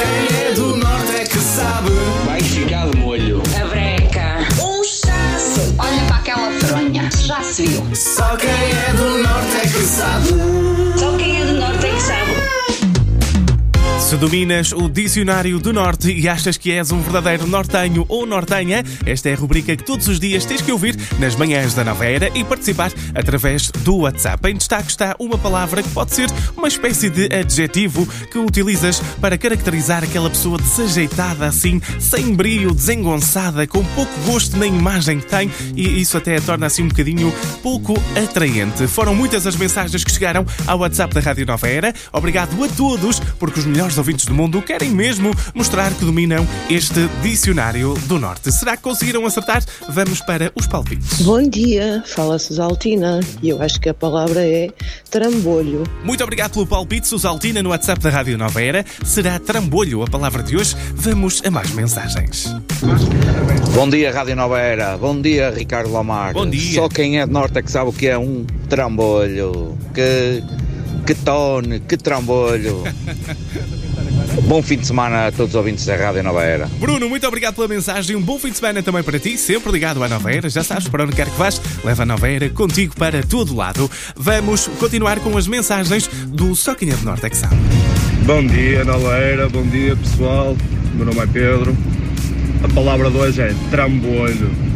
Quem é do norte é que sabe. Vai ficar de molho. A breca. Um chasso. Olha para aquela fronha. Já se viu. Só quem é do norte é que sabe. Se dominas o Dicionário do Norte e achas que és um verdadeiro nortenho ou nortenha, esta é a rubrica que todos os dias tens que ouvir nas manhãs da nova era e participar através do WhatsApp. Em destaque está uma palavra que pode ser uma espécie de adjetivo que utilizas para caracterizar aquela pessoa desajeitada assim, sem brilho, desengonçada, com pouco gosto na imagem que tem e isso até a torna assim um bocadinho pouco atraente. Foram muitas as mensagens que chegaram ao WhatsApp da Rádio Nova Era. Obrigado a todos, porque os melhores ouvintes do mundo querem mesmo mostrar que dominam este dicionário do Norte. Será que conseguiram acertar? Vamos para os palpites. Bom dia, fala Susaltina e eu acho que a palavra é trambolho. Muito obrigado pelo palpite, Susaltina, no WhatsApp da Rádio Nova Era. Será trambolho a palavra de hoje? Vamos a mais mensagens. Bom dia, Rádio Nova Era. Bom dia, Ricardo Lamar. Bom dia. Só quem é de Norte é que sabe o que é um trambolho. Que, que tone, que trambolho. Bom fim de semana a todos os ouvintes da Rádio Nova Era. Bruno, muito obrigado pela mensagem. Um bom fim de semana também para ti, sempre ligado à Nova Era. Já sabes, para onde quer que vás, leva a Nova Era contigo para todo lado. Vamos continuar com as mensagens do é de Norte é que sabe. Bom dia, Nova Era, bom dia pessoal. Meu nome é Pedro. A palavra de hoje é trambolho.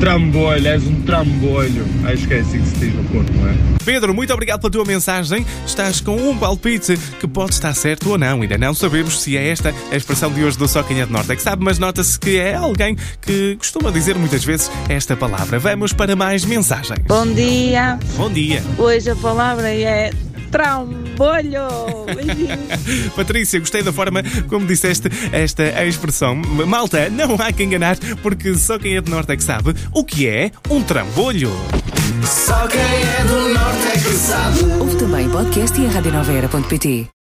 Trambolho, és um trambolho. Acho que é assim que se diz no corpo, não é? Pedro, muito obrigado pela tua mensagem. Estás com um palpite que pode estar certo ou não. Ainda não sabemos se é esta a expressão de hoje do Só Quem é de Norte é que sabe, mas nota-se que é alguém que costuma dizer muitas vezes esta palavra. Vamos para mais mensagens. Bom dia, Bom dia. hoje a palavra é Beijinhos. Patrícia, gostei da forma como disseste esta expressão. Malta, não há que enganar, porque só quem é de Norte é que sabe o que é um trambolho. Só quem é do norte é que sabe. Ouve também podcast e a radionoveira.pt